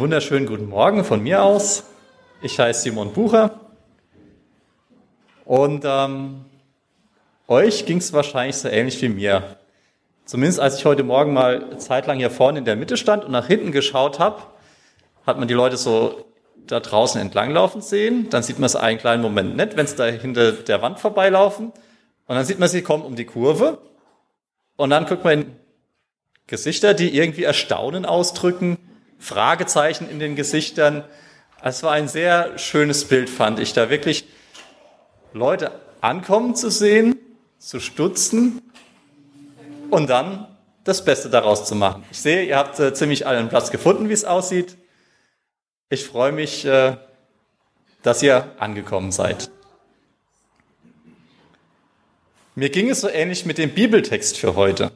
Wunderschönen guten Morgen von mir aus. Ich heiße Simon Bucher. Und ähm, euch ging es wahrscheinlich so ähnlich wie mir. Zumindest als ich heute Morgen mal zeitlang hier vorne in der Mitte stand und nach hinten geschaut habe, hat man die Leute so da draußen entlanglaufen sehen. Dann sieht man es einen kleinen Moment nett, wenn sie da hinter der Wand vorbeilaufen. Und dann sieht man, sie kommen um die Kurve. Und dann guckt man in Gesichter, die irgendwie Erstaunen ausdrücken, Fragezeichen in den Gesichtern. Es war ein sehr schönes Bild, fand ich, da wirklich Leute ankommen zu sehen, zu stutzen und dann das Beste daraus zu machen. Ich sehe, ihr habt äh, ziemlich allen Platz gefunden, wie es aussieht. Ich freue mich, äh, dass ihr angekommen seid. Mir ging es so ähnlich mit dem Bibeltext für heute.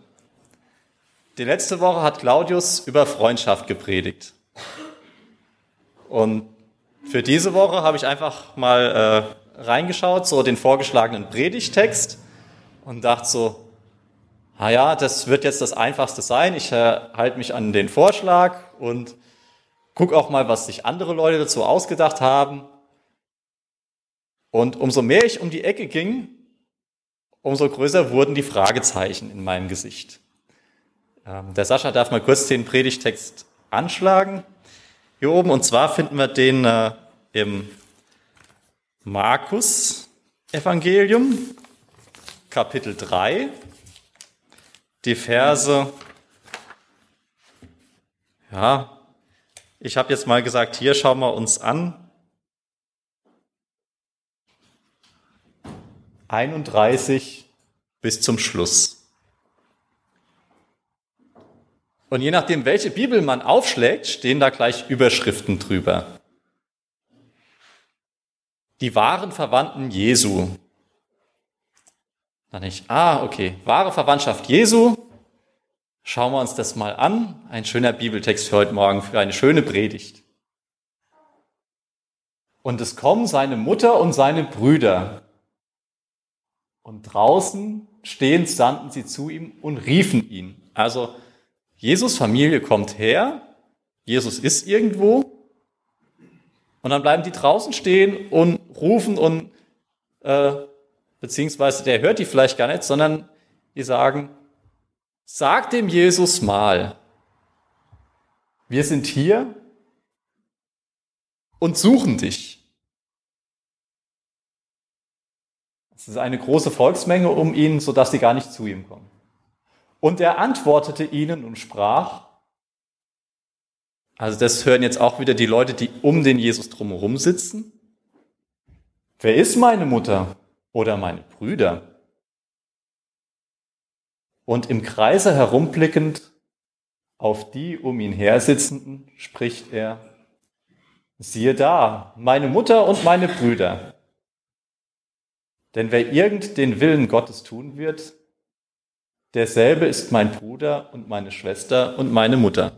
Die letzte Woche hat Claudius über Freundschaft gepredigt. Und für diese Woche habe ich einfach mal äh, reingeschaut, so den vorgeschlagenen Predigtext und dachte so, na ja, das wird jetzt das Einfachste sein. Ich äh, halte mich an den Vorschlag und gucke auch mal, was sich andere Leute dazu ausgedacht haben. Und umso mehr ich um die Ecke ging, umso größer wurden die Fragezeichen in meinem Gesicht. Ähm, der Sascha darf mal kurz den Predigtext anschlagen. Hier oben, und zwar finden wir den äh, im Markus Evangelium, Kapitel 3, die Verse, ja, ich habe jetzt mal gesagt, hier schauen wir uns an. 31 bis zum Schluss. Und je nachdem, welche Bibel man aufschlägt, stehen da gleich Überschriften drüber. Die wahren Verwandten Jesu. Dann nicht, ah, okay, wahre Verwandtschaft Jesu. Schauen wir uns das mal an. Ein schöner Bibeltext für heute Morgen, für eine schöne Predigt. Und es kommen seine Mutter und seine Brüder. Und draußen stehend sandten sie zu ihm und riefen ihn. Also Jesus Familie kommt her, Jesus ist irgendwo, und dann bleiben die draußen stehen und rufen und äh, beziehungsweise der hört die vielleicht gar nicht, sondern die sagen, sag dem Jesus mal, wir sind hier und suchen dich. Es ist eine große Volksmenge um ihn, sodass sie gar nicht zu ihm kommen. Und er antwortete ihnen und sprach, also das hören jetzt auch wieder die Leute, die um den Jesus drumherum sitzen. Wer ist meine Mutter oder meine Brüder? Und im Kreise herumblickend auf die um ihn her sitzenden spricht er, siehe da, meine Mutter und meine Brüder. Denn wer irgend den Willen Gottes tun wird, derselbe ist mein Bruder und meine Schwester und meine Mutter.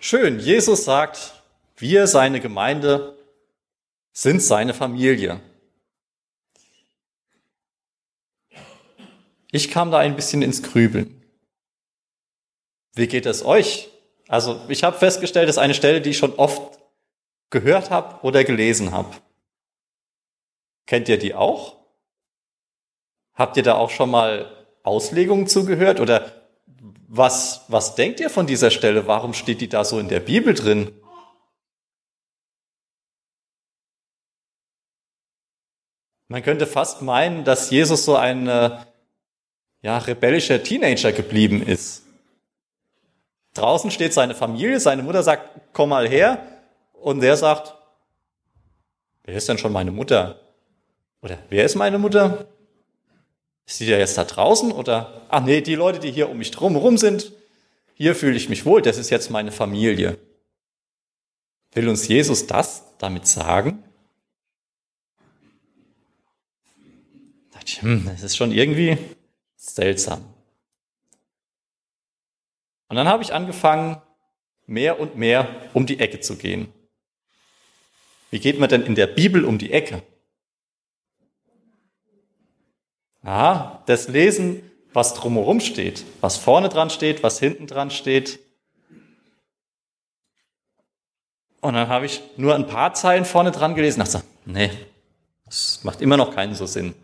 Schön, Jesus sagt, wir, seine Gemeinde, sind seine Familie. Ich kam da ein bisschen ins Grübeln. Wie geht es euch? Also ich habe festgestellt, das ist eine Stelle, die ich schon oft gehört habe oder gelesen habe. Kennt ihr die auch? Habt ihr da auch schon mal Auslegungen zugehört? Oder was, was denkt ihr von dieser Stelle? Warum steht die da so in der Bibel drin? Man könnte fast meinen, dass Jesus so ein äh, ja, rebellischer Teenager geblieben ist. Draußen steht seine Familie, seine Mutter sagt, komm mal her. Und der sagt, wer ist denn schon meine Mutter? Oder wer ist meine Mutter? Ist die ja jetzt da draußen oder? Ach nee, die Leute, die hier um mich drumherum sind, hier fühle ich mich wohl, das ist jetzt meine Familie. Will uns Jesus das damit sagen? Hm, das ist schon irgendwie seltsam. Und dann habe ich angefangen, mehr und mehr um die Ecke zu gehen. Wie geht man denn in der Bibel um die Ecke? Ja, das Lesen, was drumherum steht, was vorne dran steht, was hinten dran steht, Und dann habe ich nur ein paar Zeilen vorne dran gelesen dachte, nee, das macht immer noch keinen so Sinn.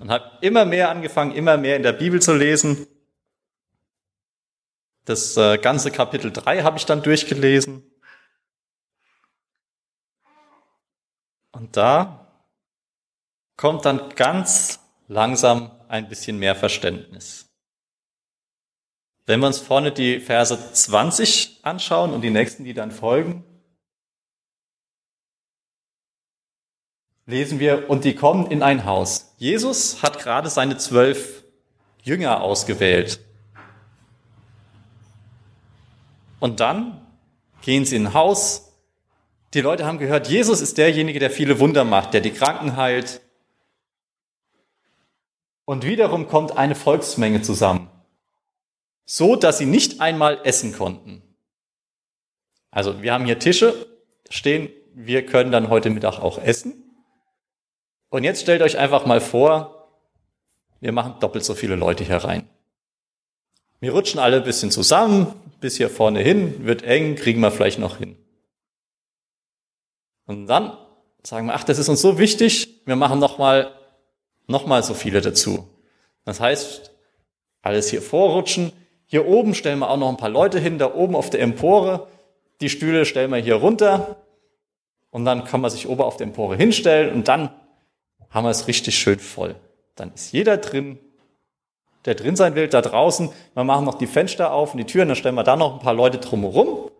Und habe immer mehr angefangen, immer mehr in der Bibel zu lesen. Das äh, ganze Kapitel 3 habe ich dann durchgelesen. Und da kommt dann ganz langsam ein bisschen mehr Verständnis. Wenn wir uns vorne die Verse 20 anschauen und die nächsten, die dann folgen, lesen wir, und die kommen in ein Haus. Jesus hat gerade seine zwölf Jünger ausgewählt. Und dann gehen sie in ein Haus. Die Leute haben gehört, Jesus ist derjenige, der viele Wunder macht, der die Kranken heilt. Und wiederum kommt eine Volksmenge zusammen, so dass sie nicht einmal essen konnten. Also wir haben hier Tische stehen, wir können dann heute Mittag auch essen. Und jetzt stellt euch einfach mal vor, wir machen doppelt so viele Leute hier rein. Wir rutschen alle ein bisschen zusammen, bis hier vorne hin, wird eng, kriegen wir vielleicht noch hin. Und dann sagen wir, ach, das ist uns so wichtig, wir machen nochmal noch mal so viele dazu. Das heißt, alles hier vorrutschen. Hier oben stellen wir auch noch ein paar Leute hin, da oben auf der Empore. Die Stühle stellen wir hier runter. Und dann kann man sich oben auf der Empore hinstellen und dann haben wir es richtig schön voll. Dann ist jeder drin, der drin sein will, da draußen. Wir machen noch die Fenster auf und die Türen, dann stellen wir da noch ein paar Leute drumherum.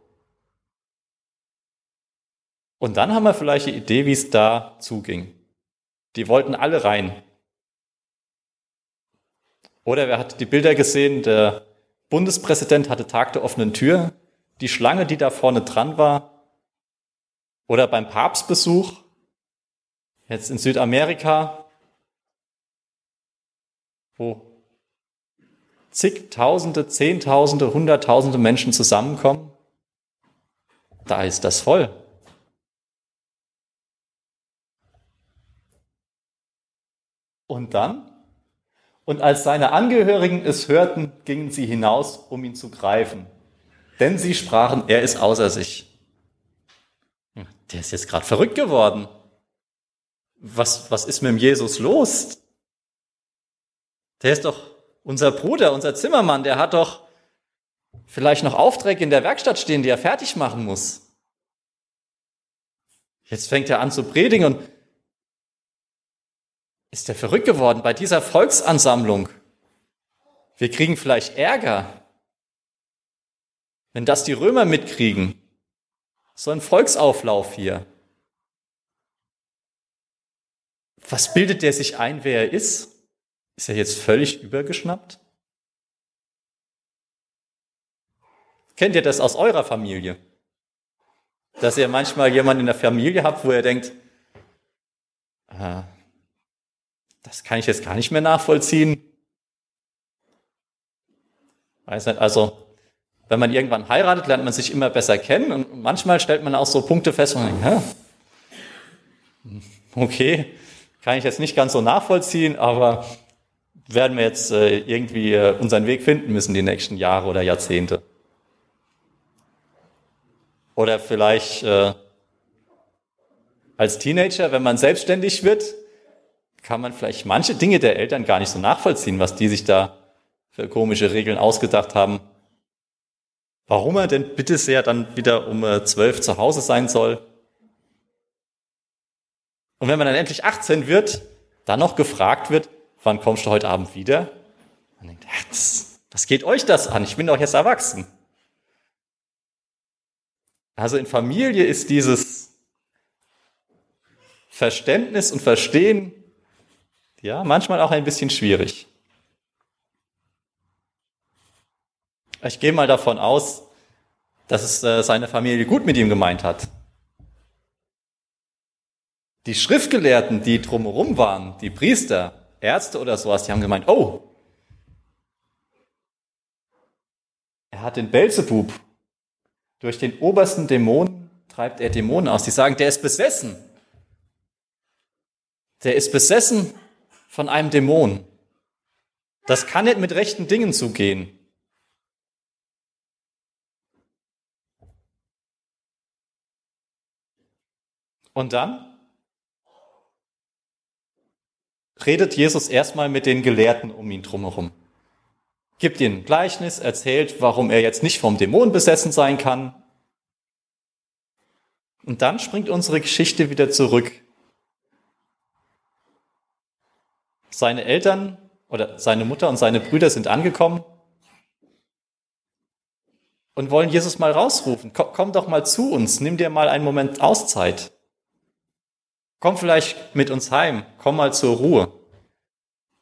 Und dann haben wir vielleicht die Idee, wie es da zuging. Die wollten alle rein. Oder wer hat die Bilder gesehen? Der Bundespräsident hatte Tag der offenen Tür. Die Schlange, die da vorne dran war. Oder beim Papstbesuch Jetzt in Südamerika, wo zigtausende, zehntausende, hunderttausende Menschen zusammenkommen, da ist das voll. Und dann? Und als seine Angehörigen es hörten, gingen sie hinaus, um ihn zu greifen. Denn sie sprachen, er ist außer sich. Der ist jetzt gerade verrückt geworden was, was ist mit dem Jesus los? Der ist doch unser Bruder, unser Zimmermann, der hat doch vielleicht noch Aufträge in der Werkstatt stehen, die er fertig machen muss. Jetzt fängt er an zu predigen und ist er verrückt geworden bei dieser Volksansammlung. Wir kriegen vielleicht Ärger, wenn das die Römer mitkriegen. So ein Volksauflauf hier. Was bildet der sich ein, wer er ist? Ist er jetzt völlig übergeschnappt? Kennt ihr das aus eurer Familie? Dass ihr manchmal jemanden in der Familie habt, wo ihr denkt, ah, das kann ich jetzt gar nicht mehr nachvollziehen. Weiß nicht, also, wenn man irgendwann heiratet, lernt man sich immer besser kennen und manchmal stellt man auch so Punkte fest, man denkt, okay, kann ich jetzt nicht ganz so nachvollziehen, aber werden wir jetzt äh, irgendwie äh, unseren Weg finden müssen die nächsten Jahre oder Jahrzehnte. Oder vielleicht äh, als Teenager, wenn man selbstständig wird, kann man vielleicht manche Dinge der Eltern gar nicht so nachvollziehen, was die sich da für komische Regeln ausgedacht haben. Warum er denn bitte sehr dann wieder um äh, zwölf zu Hause sein soll und wenn man dann endlich 18 wird, dann noch gefragt wird, wann kommst du heute Abend wieder? Man denkt, das, was geht euch das an? Ich bin doch jetzt erwachsen. Also in Familie ist dieses Verständnis und Verstehen ja manchmal auch ein bisschen schwierig. Ich gehe mal davon aus, dass es äh, seine Familie gut mit ihm gemeint hat. Die Schriftgelehrten, die drumherum waren, die Priester, Ärzte oder sowas, die haben gemeint, oh, er hat den Belzebub. Durch den obersten Dämon treibt er Dämonen aus. Die sagen, der ist besessen. Der ist besessen von einem Dämon. Das kann nicht mit rechten Dingen zugehen. Und dann redet Jesus erstmal mit den Gelehrten um ihn drumherum. Gibt ihnen ein Gleichnis, erzählt, warum er jetzt nicht vom Dämon besessen sein kann. Und dann springt unsere Geschichte wieder zurück. Seine Eltern oder seine Mutter und seine Brüder sind angekommen und wollen Jesus mal rausrufen. Komm, komm doch mal zu uns, nimm dir mal einen Moment Auszeit. Komm vielleicht mit uns heim, komm mal zur Ruhe.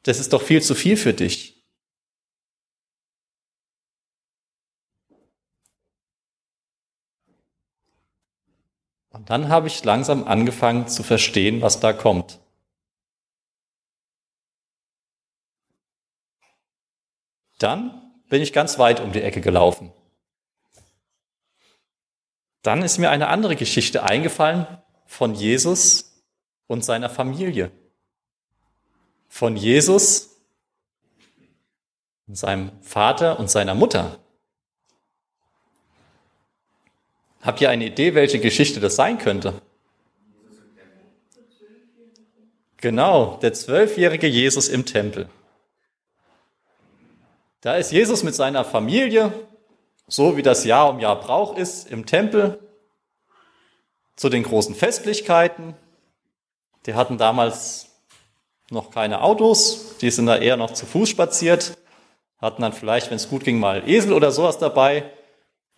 Das ist doch viel zu viel für dich. Und dann habe ich langsam angefangen zu verstehen, was da kommt. Dann bin ich ganz weit um die Ecke gelaufen. Dann ist mir eine andere Geschichte eingefallen von Jesus und seiner Familie. Von Jesus, seinem Vater und seiner Mutter. Habt ihr eine Idee, welche Geschichte das sein könnte? Genau, der zwölfjährige Jesus im Tempel. Da ist Jesus mit seiner Familie, so wie das Jahr um Jahr Brauch ist, im Tempel zu den großen Festlichkeiten. Die hatten damals noch keine Autos, die sind da eher noch zu Fuß spaziert, hatten dann vielleicht, wenn es gut ging, mal Esel oder sowas dabei.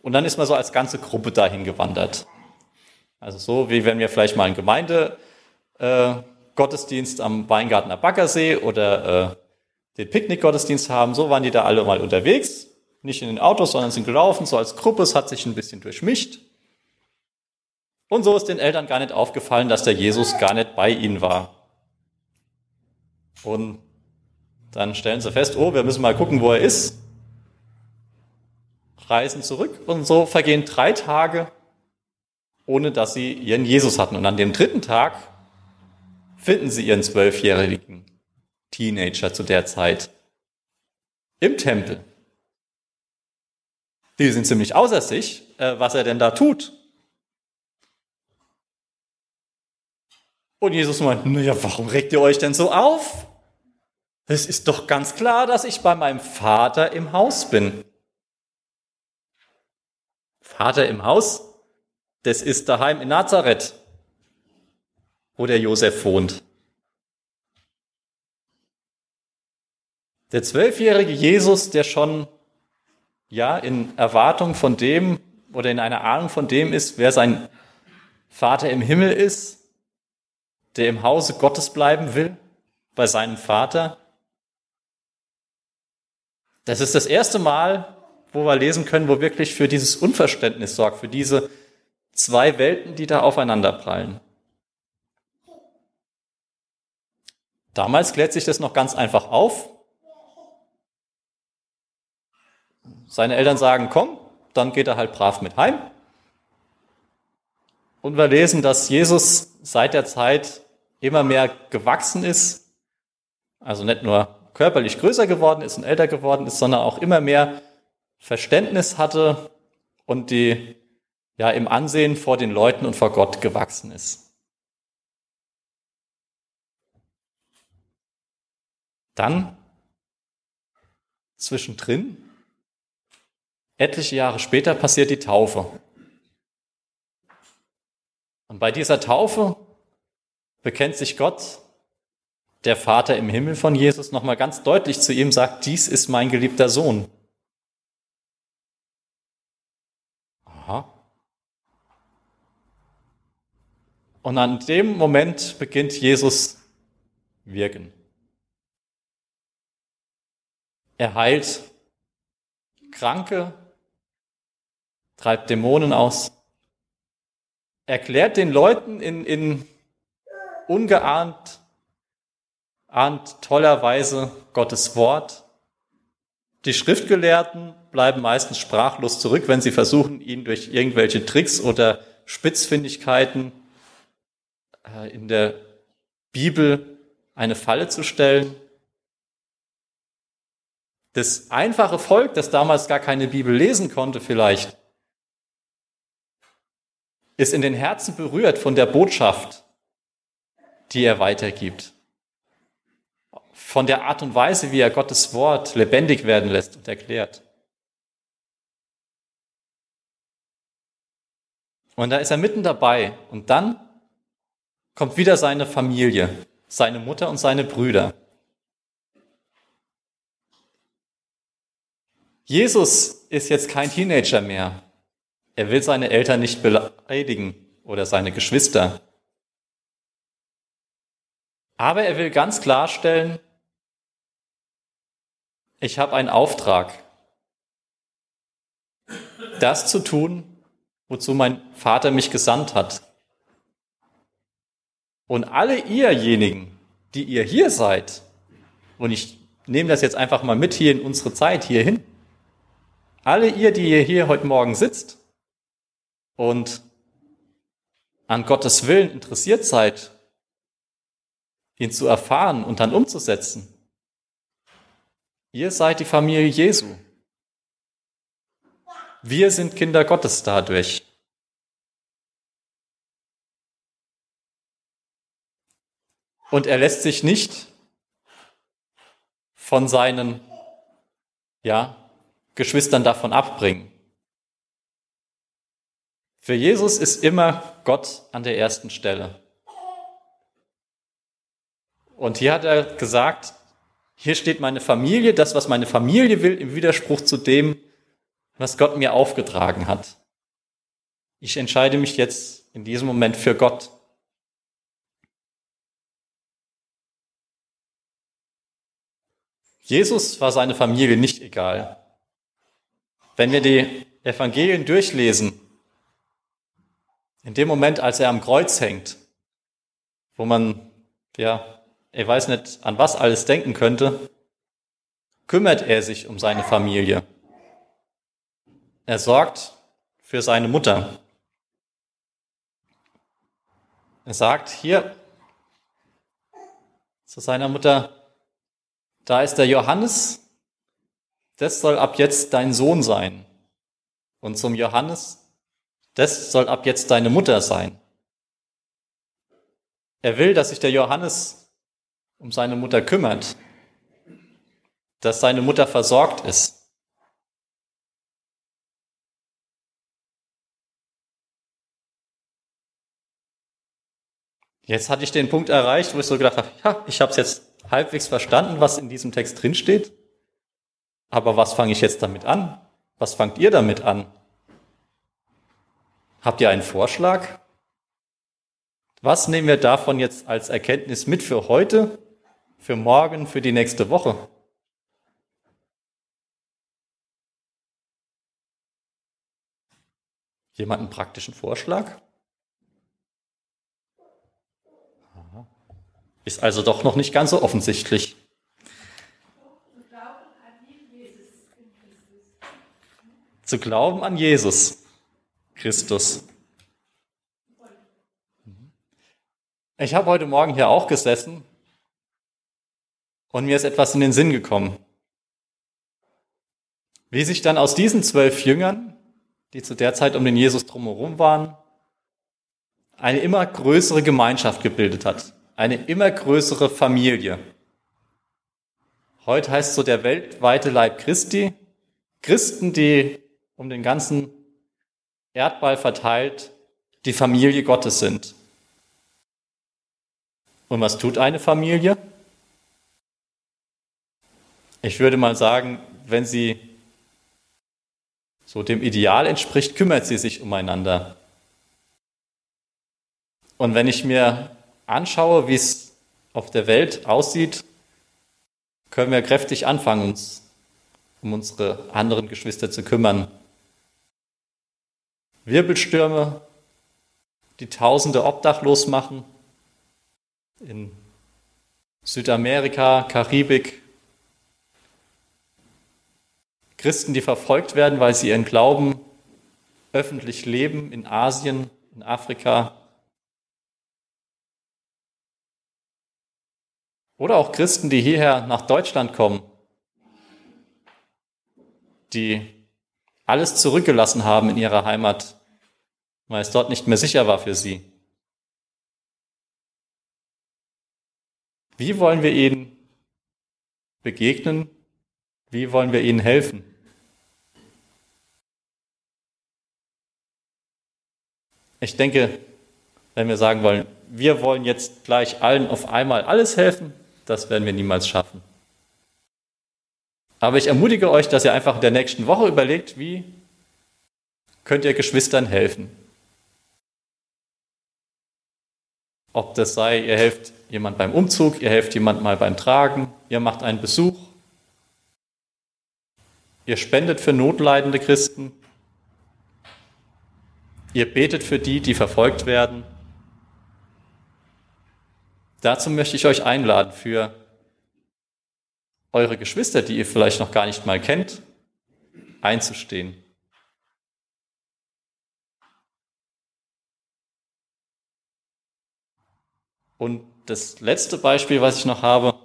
Und dann ist man so als ganze Gruppe dahin gewandert. Also so wie wenn wir vielleicht mal einen Gemeindegottesdienst äh, am Weingartner Baggersee oder äh, den Picknickgottesdienst haben, so waren die da alle mal unterwegs. Nicht in den Autos, sondern sind gelaufen, so als Gruppe. Es hat sich ein bisschen durchmischt. Und so ist den Eltern gar nicht aufgefallen, dass der Jesus gar nicht bei ihnen war. Und dann stellen sie fest, oh, wir müssen mal gucken, wo er ist. Reisen zurück und so vergehen drei Tage, ohne dass sie ihren Jesus hatten. Und an dem dritten Tag finden sie ihren zwölfjährigen Teenager zu der Zeit im Tempel. Die sind ziemlich außer sich, äh, was er denn da tut. Und Jesus meint, naja, warum regt ihr euch denn so auf? Es ist doch ganz klar, dass ich bei meinem Vater im Haus bin. Vater im Haus? Das ist daheim in Nazareth, wo der Josef wohnt. Der zwölfjährige Jesus, der schon ja in Erwartung von dem oder in einer Ahnung von dem ist, wer sein Vater im Himmel ist, der im Hause Gottes bleiben will, bei seinem Vater. Das ist das erste Mal, wo wir lesen können, wo wirklich für dieses Unverständnis sorgt, für diese zwei Welten, die da aufeinander prallen. Damals klärt sich das noch ganz einfach auf. Seine Eltern sagen, komm, dann geht er halt brav mit heim. Und wir lesen, dass Jesus seit der Zeit immer mehr gewachsen ist, also nicht nur körperlich größer geworden ist und älter geworden ist, sondern auch immer mehr Verständnis hatte und die ja im Ansehen vor den Leuten und vor Gott gewachsen ist. Dann zwischendrin, etliche Jahre später, passiert die Taufe. Und bei dieser Taufe bekennt sich Gott, der Vater im Himmel von Jesus, nochmal ganz deutlich zu ihm, sagt, dies ist mein geliebter Sohn. Aha. Und an dem Moment beginnt Jesus wirken. Er heilt Kranke, treibt Dämonen aus, erklärt den Leuten in, in ungeahnt, ahnt tollerweise Gottes Wort. Die Schriftgelehrten bleiben meistens sprachlos zurück, wenn sie versuchen, ihn durch irgendwelche Tricks oder Spitzfindigkeiten äh, in der Bibel eine Falle zu stellen. Das einfache Volk, das damals gar keine Bibel lesen konnte vielleicht, ist in den Herzen berührt von der Botschaft, die er weitergibt. Von der Art und Weise, wie er Gottes Wort lebendig werden lässt und erklärt. Und da ist er mitten dabei. Und dann kommt wieder seine Familie, seine Mutter und seine Brüder. Jesus ist jetzt kein Teenager mehr. Er will seine Eltern nicht beleidigen oder seine Geschwister. Aber er will ganz klarstellen, ich habe einen Auftrag, das zu tun, wozu mein Vater mich gesandt hat. Und alle ihrjenigen, die ihr hier seid, und ich nehme das jetzt einfach mal mit hier in unsere Zeit hierhin, alle ihr, die ihr hier heute Morgen sitzt und an Gottes Willen interessiert seid, ihn zu erfahren und dann umzusetzen, ihr seid die Familie Jesu. Wir sind Kinder Gottes dadurch. Und er lässt sich nicht von seinen, ja, Geschwistern davon abbringen. Für Jesus ist immer Gott an der ersten Stelle. Und hier hat er gesagt, hier steht meine Familie, das, was meine Familie will, im Widerspruch zu dem, was Gott mir aufgetragen hat. Ich entscheide mich jetzt in diesem Moment für Gott. Jesus war seine Familie nicht egal. Wenn wir die Evangelien durchlesen, in dem Moment, als er am Kreuz hängt, wo man, ja, ich weiß nicht, an was alles denken könnte, kümmert er sich um seine Familie. Er sorgt für seine Mutter. Er sagt hier zu seiner Mutter, da ist der Johannes, das soll ab jetzt dein Sohn sein. Und zum Johannes, das soll ab jetzt deine Mutter sein. Er will, dass sich der Johannes um seine Mutter kümmert, dass seine Mutter versorgt ist. Jetzt hatte ich den Punkt erreicht, wo ich so gedacht habe, ja, ich habe es jetzt halbwegs verstanden, was in diesem Text drinsteht. Aber was fange ich jetzt damit an? Was fangt ihr damit an? Habt ihr einen Vorschlag? Was nehmen wir davon jetzt als Erkenntnis mit für heute, für morgen, für die nächste Woche? Jemand einen praktischen Vorschlag? Ist also doch noch nicht ganz so offensichtlich. zu glauben an Jesus Christus. Ich habe heute Morgen hier auch gesessen und mir ist etwas in den Sinn gekommen. Wie sich dann aus diesen zwölf Jüngern, die zu der Zeit um den Jesus drumherum waren, eine immer größere Gemeinschaft gebildet hat, eine immer größere Familie. Heute heißt so der weltweite Leib Christi, Christen, die um den ganzen Erdball verteilt die Familie Gottes sind. Und was tut eine Familie? Ich würde mal sagen, wenn sie so dem Ideal entspricht, kümmert sie sich umeinander. Und wenn ich mir anschaue, wie es auf der Welt aussieht, können wir kräftig anfangen, uns um unsere anderen Geschwister zu kümmern. Wirbelstürme, die Tausende obdachlos machen, in Südamerika, Karibik, Christen, die verfolgt werden, weil sie ihren Glauben öffentlich leben, in Asien, in Afrika. Oder auch Christen, die hierher nach Deutschland kommen, die alles zurückgelassen haben in ihrer Heimat, weil es dort nicht mehr sicher war für sie. Wie wollen wir ihnen begegnen? Wie wollen wir ihnen helfen? Ich denke, wenn wir sagen wollen, wir wollen jetzt gleich allen auf einmal alles helfen, das werden wir niemals schaffen. Aber ich ermutige euch, dass ihr einfach in der nächsten Woche überlegt, wie könnt ihr Geschwistern helfen. Ob das sei, ihr helft jemand beim Umzug, ihr helft jemand mal beim Tragen, ihr macht einen Besuch, ihr spendet für notleidende Christen, ihr betet für die, die verfolgt werden. Dazu möchte ich euch einladen, für eure Geschwister, die ihr vielleicht noch gar nicht mal kennt, einzustehen. Und das letzte Beispiel, was ich noch habe,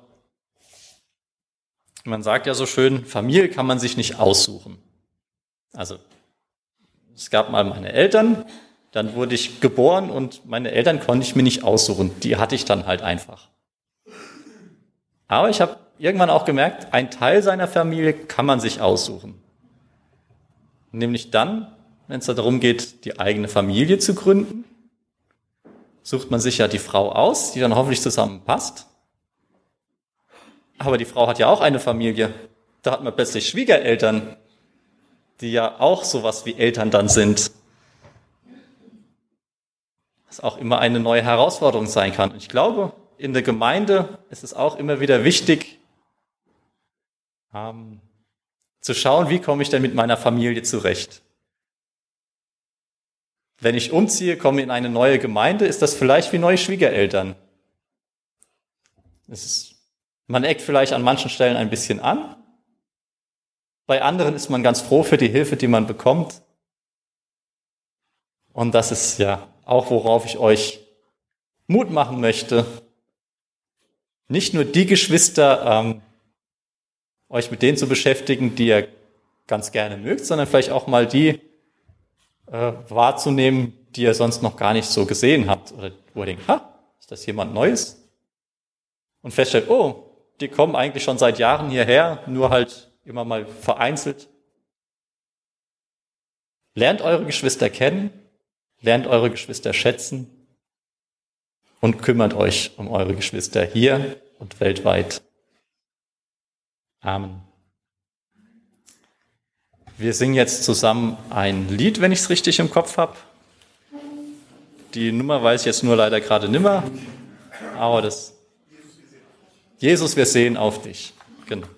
man sagt ja so schön, Familie kann man sich nicht aussuchen. Also es gab mal meine Eltern, dann wurde ich geboren und meine Eltern konnte ich mir nicht aussuchen. Die hatte ich dann halt einfach. Aber ich habe irgendwann auch gemerkt, ein Teil seiner Familie kann man sich aussuchen. Nämlich dann, wenn es darum geht, die eigene Familie zu gründen, sucht man sich ja die Frau aus, die dann hoffentlich zusammenpasst. Aber die Frau hat ja auch eine Familie. Da hat man plötzlich Schwiegereltern, die ja auch sowas wie Eltern dann sind. Was auch immer eine neue Herausforderung sein kann. Und ich glaube, in der Gemeinde ist es auch immer wieder wichtig, ähm, zu schauen, wie komme ich denn mit meiner Familie zurecht. Wenn ich umziehe, komme in eine neue Gemeinde, ist das vielleicht wie neue Schwiegereltern. Ist, man eckt vielleicht an manchen Stellen ein bisschen an. Bei anderen ist man ganz froh für die Hilfe, die man bekommt. Und das ist ja auch, worauf ich euch Mut machen möchte. Nicht nur die Geschwister ähm, euch mit denen zu beschäftigen, die ihr ganz gerne mögt, sondern vielleicht auch mal die äh, wahrzunehmen, die ihr sonst noch gar nicht so gesehen habt. Oder wo ihr denkt, ha, ist das jemand Neues? Und feststellt, oh, die kommen eigentlich schon seit Jahren hierher, nur halt immer mal vereinzelt. Lernt eure Geschwister kennen, lernt eure Geschwister schätzen und kümmert euch um eure Geschwister hier und weltweit. Amen. Wir singen jetzt zusammen ein Lied, wenn ich es richtig im Kopf habe. Die Nummer weiß ich jetzt nur leider gerade nimmer, aber das Jesus, wir sehen auf dich. Genau.